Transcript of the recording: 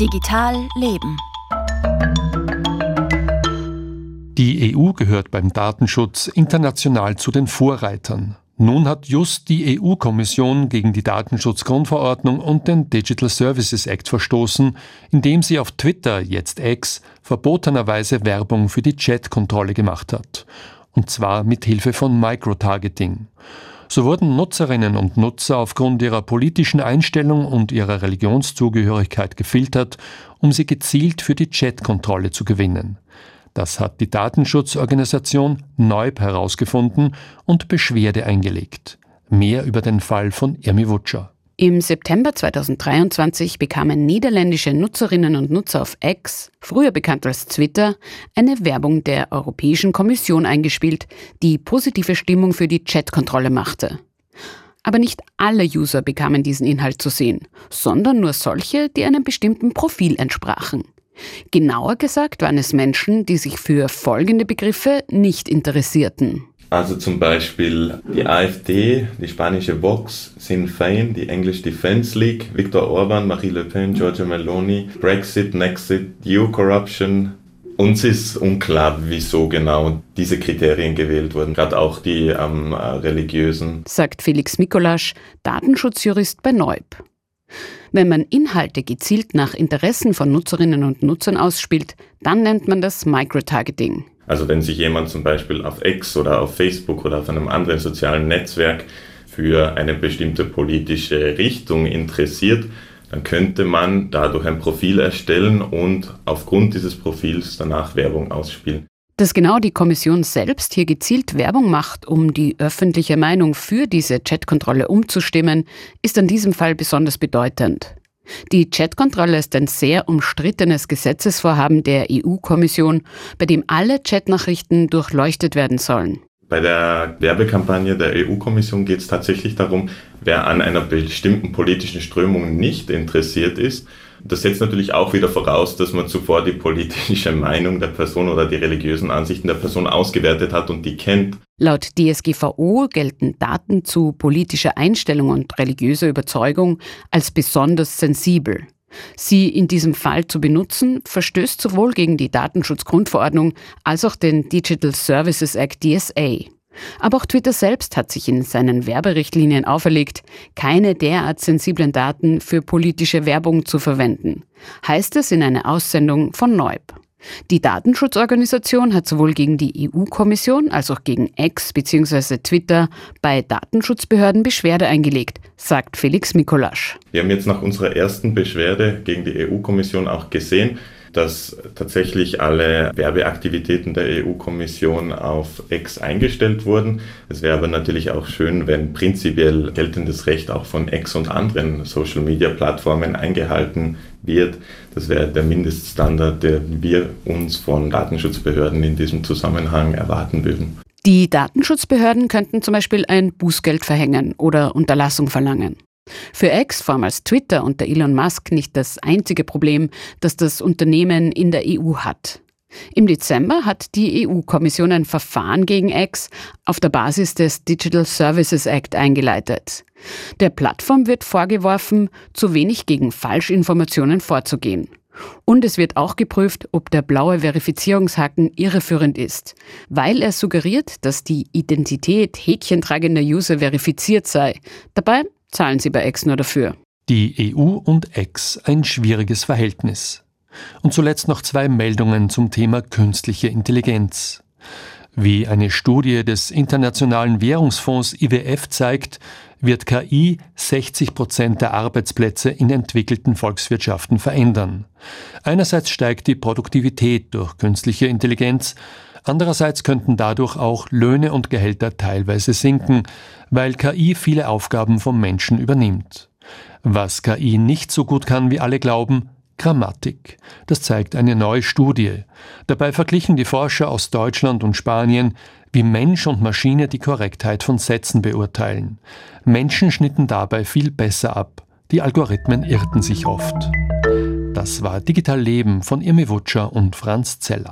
Digital Leben. Die EU gehört beim Datenschutz international zu den Vorreitern. Nun hat just die EU-Kommission gegen die Datenschutzgrundverordnung und den Digital Services Act verstoßen, indem sie auf Twitter, jetzt X, verbotenerweise Werbung für die Chat-Kontrolle gemacht hat. Und zwar mit Hilfe von Microtargeting. So wurden Nutzerinnen und Nutzer aufgrund ihrer politischen Einstellung und ihrer Religionszugehörigkeit gefiltert, um sie gezielt für die Chat-Kontrolle zu gewinnen. Das hat die Datenschutzorganisation Neub herausgefunden und Beschwerde eingelegt. Mehr über den Fall von Irmi Wutscher. Im September 2023 bekamen niederländische Nutzerinnen und Nutzer auf X, früher bekannt als Twitter, eine Werbung der Europäischen Kommission eingespielt, die positive Stimmung für die Chatkontrolle machte. Aber nicht alle User bekamen diesen Inhalt zu sehen, sondern nur solche, die einem bestimmten Profil entsprachen. Genauer gesagt waren es Menschen, die sich für folgende Begriffe nicht interessierten. Also zum Beispiel die AfD, die spanische Vox, Sinn Fein, die English Defense League, Viktor Orban, Marie Le Pen, Giorgio Meloni, Brexit, Nexit, EU-Corruption. Uns ist unklar, wieso genau diese Kriterien gewählt wurden, gerade auch die ähm, religiösen. Sagt Felix Mikolasch, Datenschutzjurist bei Neub. Wenn man Inhalte gezielt nach Interessen von Nutzerinnen und Nutzern ausspielt, dann nennt man das Microtargeting. Also wenn sich jemand zum Beispiel auf X oder auf Facebook oder auf einem anderen sozialen Netzwerk für eine bestimmte politische Richtung interessiert, dann könnte man dadurch ein Profil erstellen und aufgrund dieses Profils danach Werbung ausspielen. Dass genau die Kommission selbst hier gezielt Werbung macht, um die öffentliche Meinung für diese Chatkontrolle umzustimmen, ist in diesem Fall besonders bedeutend. Die Chatkontrolle ist ein sehr umstrittenes Gesetzesvorhaben der EU-Kommission, bei dem alle Chatnachrichten durchleuchtet werden sollen. Bei der Werbekampagne der EU-Kommission geht es tatsächlich darum, wer an einer bestimmten politischen Strömung nicht interessiert ist, das setzt natürlich auch wieder voraus, dass man zuvor die politische Meinung der Person oder die religiösen Ansichten der Person ausgewertet hat und die kennt. Laut DSGVO gelten Daten zu politischer Einstellung und religiöser Überzeugung als besonders sensibel. Sie in diesem Fall zu benutzen, verstößt sowohl gegen die Datenschutzgrundverordnung als auch den Digital Services Act DSA. Aber auch Twitter selbst hat sich in seinen Werberichtlinien auferlegt, keine derart sensiblen Daten für politische Werbung zu verwenden, heißt es in einer Aussendung von Neub. Die Datenschutzorganisation hat sowohl gegen die EU-Kommission als auch gegen X bzw. Twitter bei Datenschutzbehörden Beschwerde eingelegt, sagt Felix Mikolasch. Wir haben jetzt nach unserer ersten Beschwerde gegen die EU-Kommission auch gesehen, dass tatsächlich alle Werbeaktivitäten der EU-Kommission auf X eingestellt wurden. Es wäre aber natürlich auch schön, wenn prinzipiell geltendes Recht auch von X und anderen Social-Media-Plattformen eingehalten wird. Das wäre der Mindeststandard, den wir uns von Datenschutzbehörden in diesem Zusammenhang erwarten würden. Die Datenschutzbehörden könnten zum Beispiel ein Bußgeld verhängen oder Unterlassung verlangen. Für X, vormals Twitter unter Elon Musk, nicht das einzige Problem, das das Unternehmen in der EU hat. Im Dezember hat die EU-Kommission ein Verfahren gegen X auf der Basis des Digital Services Act eingeleitet. Der Plattform wird vorgeworfen, zu wenig gegen Falschinformationen vorzugehen. Und es wird auch geprüft, ob der blaue Verifizierungshaken irreführend ist, weil er suggeriert, dass die Identität häkchentragender User verifiziert sei. Dabei zahlen sie bei X nur dafür. Die EU und X ein schwieriges Verhältnis. Und zuletzt noch zwei Meldungen zum Thema künstliche Intelligenz. Wie eine Studie des Internationalen Währungsfonds IWF zeigt, wird KI 60 Prozent der Arbeitsplätze in entwickelten Volkswirtschaften verändern. Einerseits steigt die Produktivität durch künstliche Intelligenz, Andererseits könnten dadurch auch Löhne und Gehälter teilweise sinken, weil KI viele Aufgaben vom Menschen übernimmt. Was KI nicht so gut kann, wie alle glauben, Grammatik. Das zeigt eine neue Studie. Dabei verglichen die Forscher aus Deutschland und Spanien, wie Mensch und Maschine die Korrektheit von Sätzen beurteilen. Menschen schnitten dabei viel besser ab. Die Algorithmen irrten sich oft. Das war Digital Leben von Irmi Wutscher und Franz Zeller.